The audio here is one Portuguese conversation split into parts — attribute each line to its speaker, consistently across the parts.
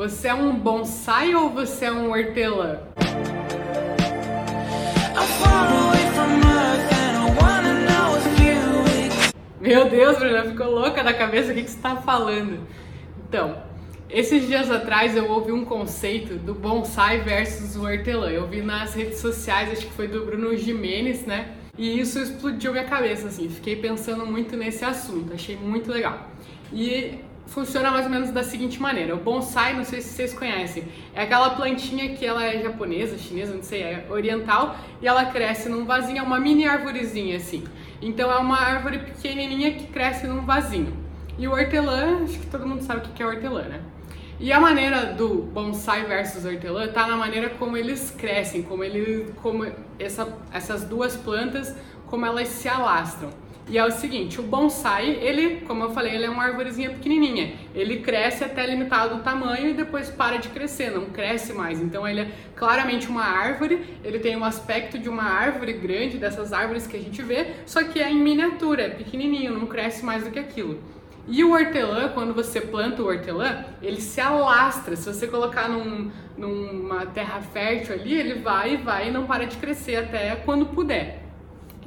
Speaker 1: Você é um bonsai ou você é um hortelã? Meu Deus, Bruna, ficou louca da cabeça o que, que você está falando. Então, esses dias atrás eu ouvi um conceito do bonsai versus o hortelã. Eu vi nas redes sociais, acho que foi do Bruno Jimenez, né? E isso explodiu minha cabeça, assim. Fiquei pensando muito nesse assunto, achei muito legal. E funciona mais ou menos da seguinte maneira. O bonsai, não sei se vocês conhecem, é aquela plantinha que ela é japonesa, chinesa, não sei, é oriental, e ela cresce num vasinho, é uma mini árvorezinha assim. Então é uma árvore pequenininha que cresce num vasinho. E o hortelã, acho que todo mundo sabe o que é hortelã, né? E a maneira do bonsai versus hortelã tá na maneira como eles crescem, como ele, como essa, essas duas plantas, como elas se alastram. E é o seguinte, o bonsai, ele, como eu falei, ele é uma árvorezinha pequenininha. Ele cresce até limitado tamanho e depois para de crescer, não cresce mais. Então ele é claramente uma árvore, ele tem um aspecto de uma árvore grande, dessas árvores que a gente vê, só que é em miniatura, é pequenininho, não cresce mais do que aquilo. E o hortelã, quando você planta o hortelã, ele se alastra. Se você colocar num, numa terra fértil ali, ele vai e vai e não para de crescer até quando puder.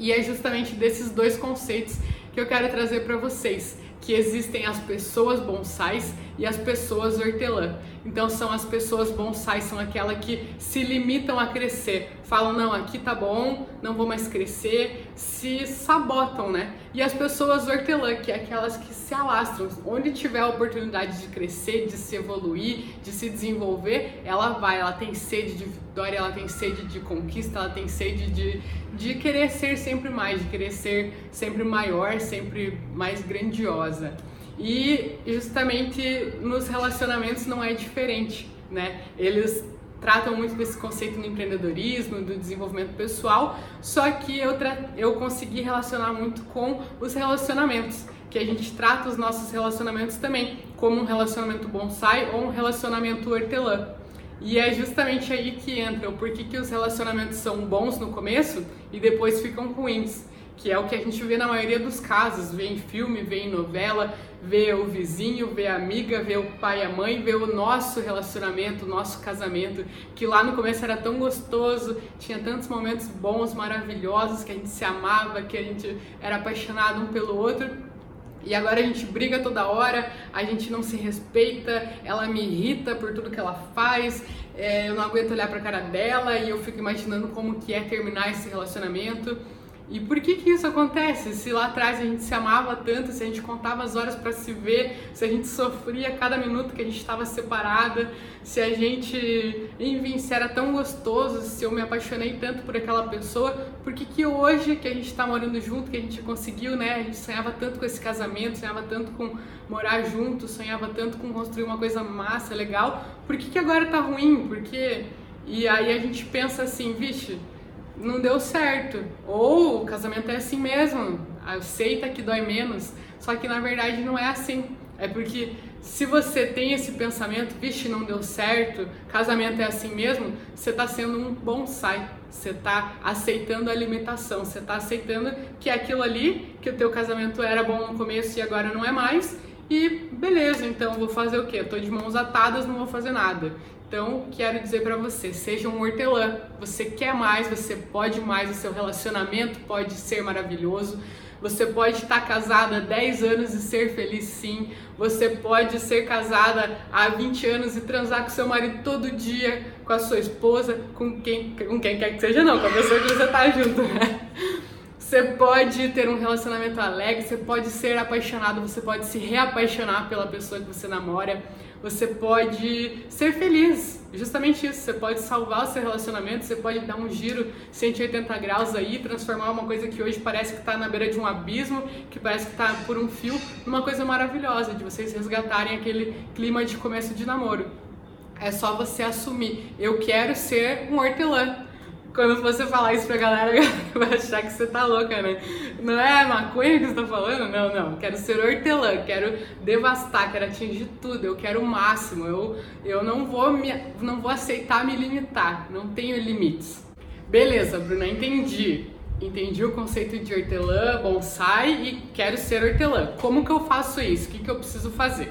Speaker 1: E é justamente desses dois conceitos que eu quero trazer para vocês, que existem as pessoas bonsais e as pessoas hortelã. Então são as pessoas bonsais, são aquelas que se limitam a crescer, falam não, aqui tá bom, não vou mais crescer, se sabotam, né? E as pessoas hortelã, que é aquelas que se alastram, onde tiver a oportunidade de crescer, de se evoluir, de se desenvolver, ela vai, ela tem sede de vitória, ela tem sede de conquista, ela tem sede de, de querer ser sempre mais, de querer ser sempre maior, sempre mais grandiosa. E justamente nos relacionamentos não é diferente, né? Eles tratam muito desse conceito no empreendedorismo, do desenvolvimento pessoal, só que eu, eu consegui relacionar muito com os relacionamentos, que a gente trata os nossos relacionamentos também como um relacionamento bonsai ou um relacionamento hortelã. E é justamente aí que entra o porquê que os relacionamentos são bons no começo e depois ficam ruins que é o que a gente vê na maioria dos casos, vê em filme, vê em novela, vê o vizinho, vê a amiga, vê o pai e a mãe, vê o nosso relacionamento, o nosso casamento, que lá no começo era tão gostoso, tinha tantos momentos bons, maravilhosos, que a gente se amava, que a gente era apaixonado um pelo outro. E agora a gente briga toda hora, a gente não se respeita, ela me irrita por tudo que ela faz, é, eu não aguento olhar pra cara dela e eu fico imaginando como que é terminar esse relacionamento. E por que que isso acontece? Se lá atrás a gente se amava tanto, se a gente contava as horas para se ver, se a gente sofria cada minuto que a gente estava separada, se a gente, enfim, se era tão gostoso, se eu me apaixonei tanto por aquela pessoa, por que que hoje que a gente está morando junto, que a gente conseguiu, né? A gente sonhava tanto com esse casamento, sonhava tanto com morar junto, sonhava tanto com construir uma coisa massa, legal, por que que agora tá ruim? Porque e aí a gente pensa assim, vixe, não deu certo. Ou o casamento é assim mesmo, aceita que dói menos. Só que na verdade não é assim. É porque se você tem esse pensamento, vixe, não deu certo, casamento é assim mesmo, você está sendo um bonsai. Você está aceitando a limitação, você está aceitando que aquilo ali, que o teu casamento era bom no começo e agora não é mais, e beleza, então vou fazer o quê? Eu tô de mãos atadas, não vou fazer nada. Então, quero dizer para você, seja um hortelã. Você quer mais, você pode mais, o seu relacionamento pode ser maravilhoso. Você pode estar casada há 10 anos e ser feliz sim. Você pode ser casada há 20 anos e transar com seu marido todo dia, com a sua esposa, com quem, com quem quer que seja, não, com a pessoa que você está junto, né? Você pode ter um relacionamento alegre, você pode ser apaixonado, você pode se reapaixonar pela pessoa que você namora, você pode ser feliz, justamente isso. Você pode salvar o seu relacionamento, você pode dar um giro 180 graus aí, transformar uma coisa que hoje parece que está na beira de um abismo, que parece que está por um fio, numa coisa maravilhosa, de vocês resgatarem aquele clima de começo de namoro. É só você assumir, eu quero ser um hortelã quando você falar isso pra galera, vai achar que você tá louca, né? Não é maconha que você tá falando? Não, não. Quero ser hortelã, quero devastar, quero atingir tudo, eu quero o máximo. Eu, eu não, vou me, não vou aceitar me limitar, não tenho limites. Beleza, Bruna, entendi. Entendi o conceito de hortelã, bonsai e quero ser hortelã. Como que eu faço isso? O que, que eu preciso fazer?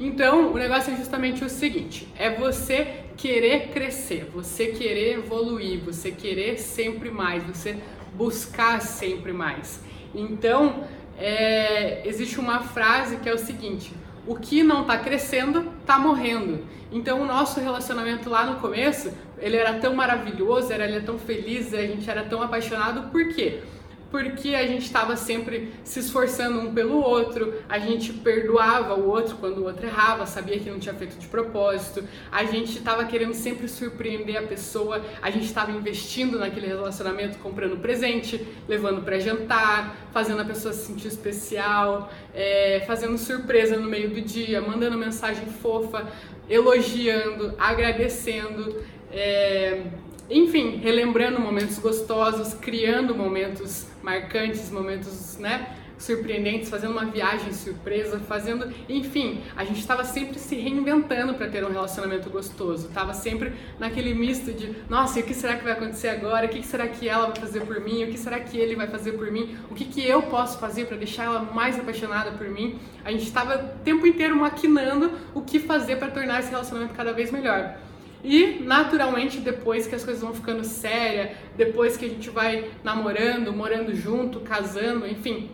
Speaker 1: Então, o negócio é justamente o seguinte: é você querer crescer, você querer evoluir, você querer sempre mais, você buscar sempre mais. Então, é, existe uma frase que é o seguinte: o que não está crescendo está morrendo. Então o nosso relacionamento lá no começo, ele era tão maravilhoso, era, ele era tão feliz, a gente era tão apaixonado, por quê? Porque a gente estava sempre se esforçando um pelo outro, a gente perdoava o outro quando o outro errava, sabia que não tinha feito de propósito, a gente estava querendo sempre surpreender a pessoa, a gente estava investindo naquele relacionamento, comprando presente, levando para jantar, fazendo a pessoa se sentir especial, é, fazendo surpresa no meio do dia, mandando mensagem fofa, elogiando, agradecendo. É, enfim, relembrando momentos gostosos, criando momentos marcantes, momentos, né, surpreendentes, fazendo uma viagem surpresa, fazendo, enfim, a gente estava sempre se reinventando para ter um relacionamento gostoso. Tava sempre naquele misto de, nossa, e o que será que vai acontecer agora? O que será que ela vai fazer por mim? O que será que ele vai fazer por mim? O que que eu posso fazer para deixar ela mais apaixonada por mim? A gente estava o tempo inteiro maquinando o que fazer para tornar esse relacionamento cada vez melhor. E naturalmente depois que as coisas vão ficando sérias, depois que a gente vai namorando, morando junto, casando, enfim,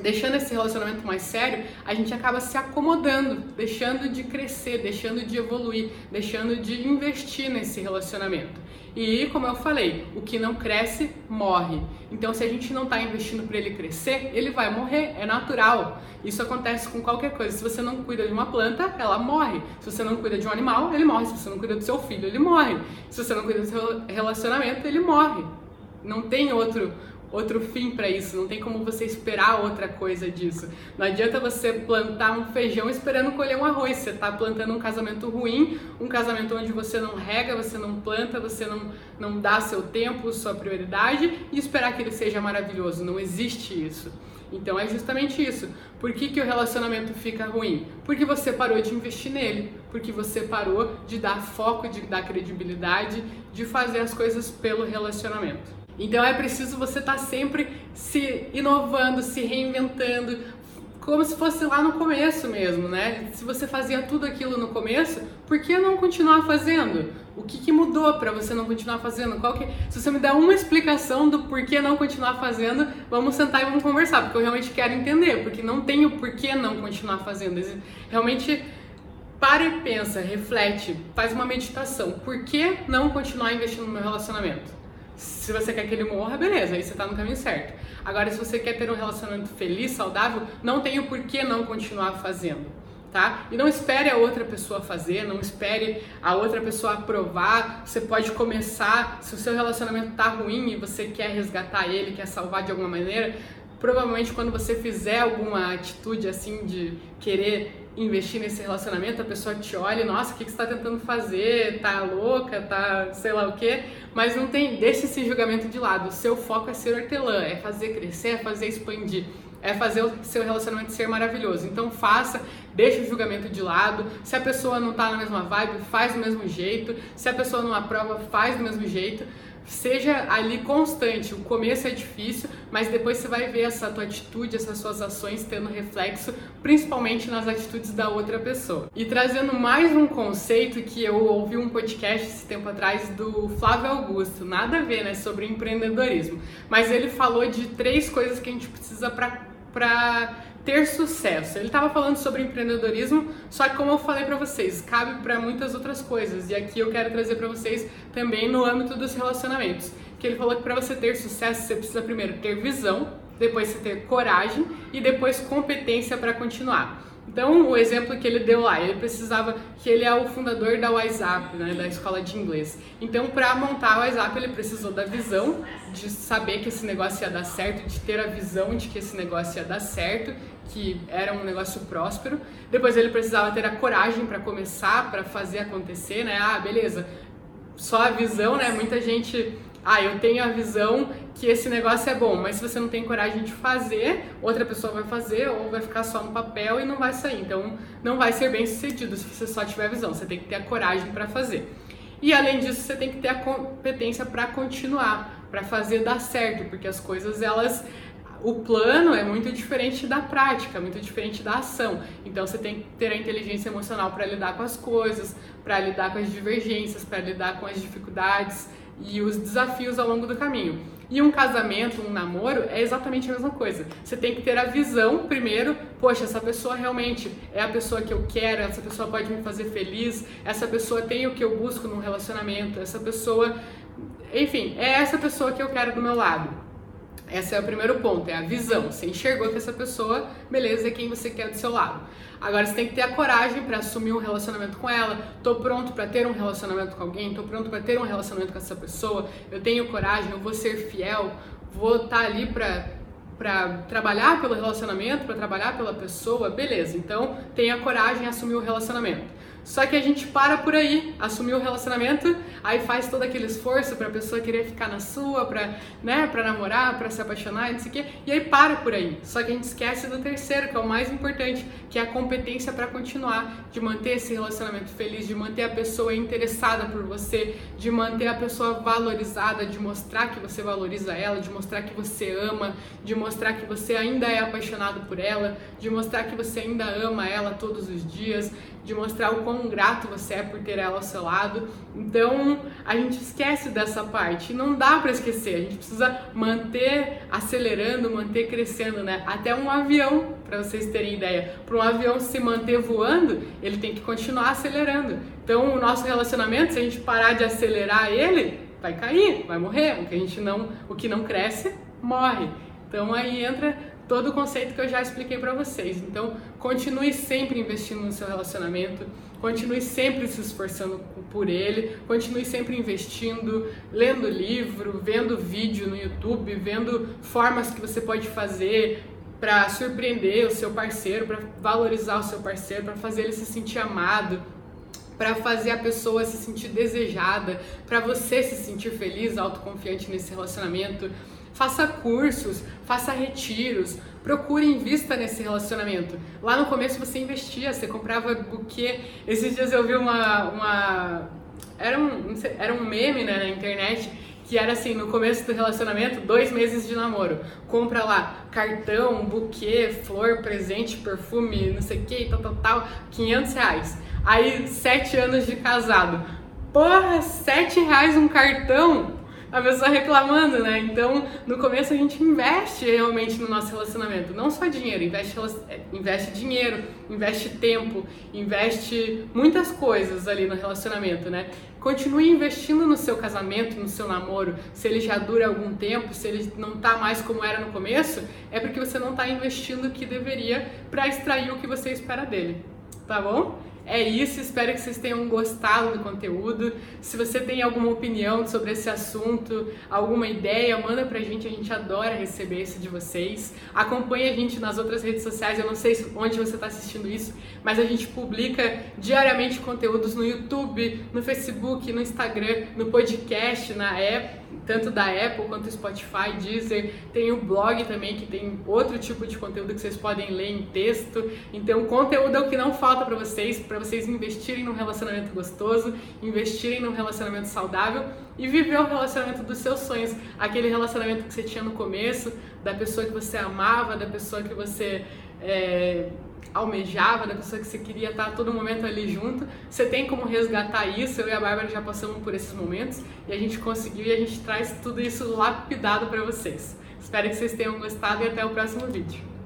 Speaker 1: deixando esse relacionamento mais sério, a gente acaba se acomodando, deixando de crescer, deixando de evoluir, deixando de investir nesse relacionamento. E como eu falei, o que não cresce morre. Então, se a gente não está investindo para ele crescer, ele vai morrer, é natural. Isso acontece com qualquer coisa. Se você não cuida de uma planta, ela morre. Se você não cuida de um animal, ele morre. Se você não cuida do seu filho, ele morre. Se você não cuida do seu relacionamento, ele morre. Não tem outro outro fim para isso, não tem como você esperar outra coisa disso. Não adianta você plantar um feijão esperando colher um arroz, você está plantando um casamento ruim, um casamento onde você não rega, você não planta, você não, não dá seu tempo, sua prioridade e esperar que ele seja maravilhoso. Não existe isso. Então é justamente isso. Por que, que o relacionamento fica ruim? Porque você parou de investir nele, porque você parou de dar foco, de dar credibilidade, de fazer as coisas pelo relacionamento. Então é preciso você estar tá sempre se inovando, se reinventando, como se fosse lá no começo mesmo, né? Se você fazia tudo aquilo no começo, por que não continuar fazendo? O que, que mudou para você não continuar fazendo? Qual que... Se você me der uma explicação do porquê não continuar fazendo, vamos sentar e vamos conversar, porque eu realmente quero entender, porque não tem o porquê não continuar fazendo. Realmente para e pensa, reflete, faz uma meditação. Por que não continuar investindo no meu relacionamento? Se você quer que ele morra, beleza, aí você tá no caminho certo. Agora, se você quer ter um relacionamento feliz, saudável, não tem o porquê não continuar fazendo, tá? E não espere a outra pessoa fazer, não espere a outra pessoa aprovar. Você pode começar, se o seu relacionamento tá ruim e você quer resgatar ele, quer salvar de alguma maneira, provavelmente quando você fizer alguma atitude assim de querer investir nesse relacionamento, a pessoa te olha, nossa, o que, você está tentando fazer? Tá louca? Tá sei lá o quê? Mas não tem, deixa esse julgamento de lado. O seu foco é ser hortelã, é fazer crescer, é fazer expandir, é fazer o seu relacionamento ser maravilhoso. Então faça, deixa o julgamento de lado. Se a pessoa não tá na mesma vibe, faz do mesmo jeito. Se a pessoa não aprova, faz do mesmo jeito seja ali constante. O começo é difícil, mas depois você vai ver essa tua atitude, essas suas ações tendo reflexo, principalmente nas atitudes da outra pessoa. E trazendo mais um conceito que eu ouvi um podcast esse tempo atrás do Flávio Augusto, nada a ver, né, sobre empreendedorismo, mas ele falou de três coisas que a gente precisa para ter sucesso. Ele estava falando sobre empreendedorismo, só que como eu falei para vocês, cabe para muitas outras coisas. E aqui eu quero trazer para vocês também no âmbito dos relacionamentos. Que ele falou que para você ter sucesso, você precisa primeiro ter visão, depois você ter coragem e depois competência para continuar. Então, o exemplo que ele deu lá, ele precisava, que ele é o fundador da WhatsApp, né, da escola de inglês. Então, para montar o WhatsApp, ele precisou da visão, de saber que esse negócio ia dar certo, de ter a visão de que esse negócio ia dar certo, que era um negócio próspero. Depois, ele precisava ter a coragem para começar, para fazer acontecer, né? Ah, beleza. Só a visão, né? Muita gente ah, eu tenho a visão que esse negócio é bom, mas se você não tem coragem de fazer, outra pessoa vai fazer ou vai ficar só no papel e não vai sair. Então, não vai ser bem sucedido se você só tiver visão. Você tem que ter a coragem para fazer. E além disso, você tem que ter a competência para continuar, para fazer dar certo, porque as coisas elas o plano é muito diferente da prática, muito diferente da ação. Então você tem que ter a inteligência emocional para lidar com as coisas, para lidar com as divergências, para lidar com as dificuldades e os desafios ao longo do caminho. E um casamento, um namoro é exatamente a mesma coisa. Você tem que ter a visão primeiro, poxa, essa pessoa realmente é a pessoa que eu quero, essa pessoa pode me fazer feliz, essa pessoa tem o que eu busco num relacionamento, essa pessoa, enfim, é essa pessoa que eu quero do meu lado. Esse é o primeiro ponto, é a visão. Você enxergou que essa pessoa, beleza, é quem você quer do seu lado. Agora você tem que ter a coragem para assumir um relacionamento com ela. Tô pronto para ter um relacionamento com alguém, tô pronto para ter um relacionamento com essa pessoa. Eu tenho coragem, eu vou ser fiel, vou estar tá ali para para trabalhar pelo relacionamento, para trabalhar pela pessoa, beleza. Então, tenha coragem em assumir o relacionamento. Só que a gente para por aí, assumir o relacionamento, aí faz todo aquele esforço para a pessoa querer ficar na sua, para, né, para namorar, para se apaixonar, não sei o quê, e aí para por aí. Só que a gente esquece do terceiro, que é o mais importante, que é a competência para continuar, de manter esse relacionamento feliz, de manter a pessoa interessada por você, de manter a pessoa valorizada, de mostrar que você valoriza ela, de mostrar que você ama, de mostrar que você ainda é apaixonado por ela, de mostrar que você ainda ama ela todos os dias, de mostrar o quão grato você é por ter ela ao seu lado. Então a gente esquece dessa parte. Não dá para esquecer. A gente precisa manter acelerando, manter crescendo, né? Até um avião, para vocês terem ideia. Para um avião se manter voando, ele tem que continuar acelerando. Então o nosso relacionamento, se a gente parar de acelerar ele, vai cair, vai morrer. O que a gente não, o que não cresce, morre. Então aí entra todo o conceito que eu já expliquei para vocês. Então, continue sempre investindo no seu relacionamento, continue sempre se esforçando por ele, continue sempre investindo, lendo livro, vendo vídeo no YouTube, vendo formas que você pode fazer para surpreender o seu parceiro, para valorizar o seu parceiro, para fazer ele se sentir amado, para fazer a pessoa se sentir desejada, para você se sentir feliz, autoconfiante nesse relacionamento. Faça cursos, faça retiros, procure invista nesse relacionamento. Lá no começo você investia, você comprava buquê. Esses dias eu vi uma. uma era, um, era um meme né, na internet que era assim, no começo do relacionamento, dois meses de namoro. Compra lá cartão, buquê, flor, presente, perfume, não sei o que, tal, tal, tal, 500 reais. Aí, sete anos de casado. Porra, sete reais um cartão? A pessoa reclamando, né? Então, no começo a gente investe realmente no nosso relacionamento, não só dinheiro, investe, investe dinheiro, investe tempo, investe muitas coisas ali no relacionamento, né? Continue investindo no seu casamento, no seu namoro. Se ele já dura algum tempo, se ele não tá mais como era no começo, é porque você não tá investindo o que deveria para extrair o que você espera dele. Tá bom? É isso, espero que vocês tenham gostado do conteúdo. Se você tem alguma opinião sobre esse assunto, alguma ideia, manda pra gente, a gente adora receber isso de vocês. Acompanhe a gente nas outras redes sociais, eu não sei onde você está assistindo isso, mas a gente publica diariamente conteúdos no YouTube, no Facebook, no Instagram, no podcast, na app tanto da Apple quanto Spotify, Deezer, tem o blog também que tem outro tipo de conteúdo que vocês podem ler em texto. Então, conteúdo é o que não falta para vocês, para vocês investirem num relacionamento gostoso, investirem num relacionamento saudável e viver o relacionamento dos seus sonhos, aquele relacionamento que você tinha no começo, da pessoa que você amava, da pessoa que você é, almejava, da pessoa que você queria estar todo momento ali junto. Você tem como resgatar isso? Eu e a Bárbara já passamos por esses momentos e a gente conseguiu e a gente traz tudo isso lapidado para vocês. Espero que vocês tenham gostado e até o próximo vídeo.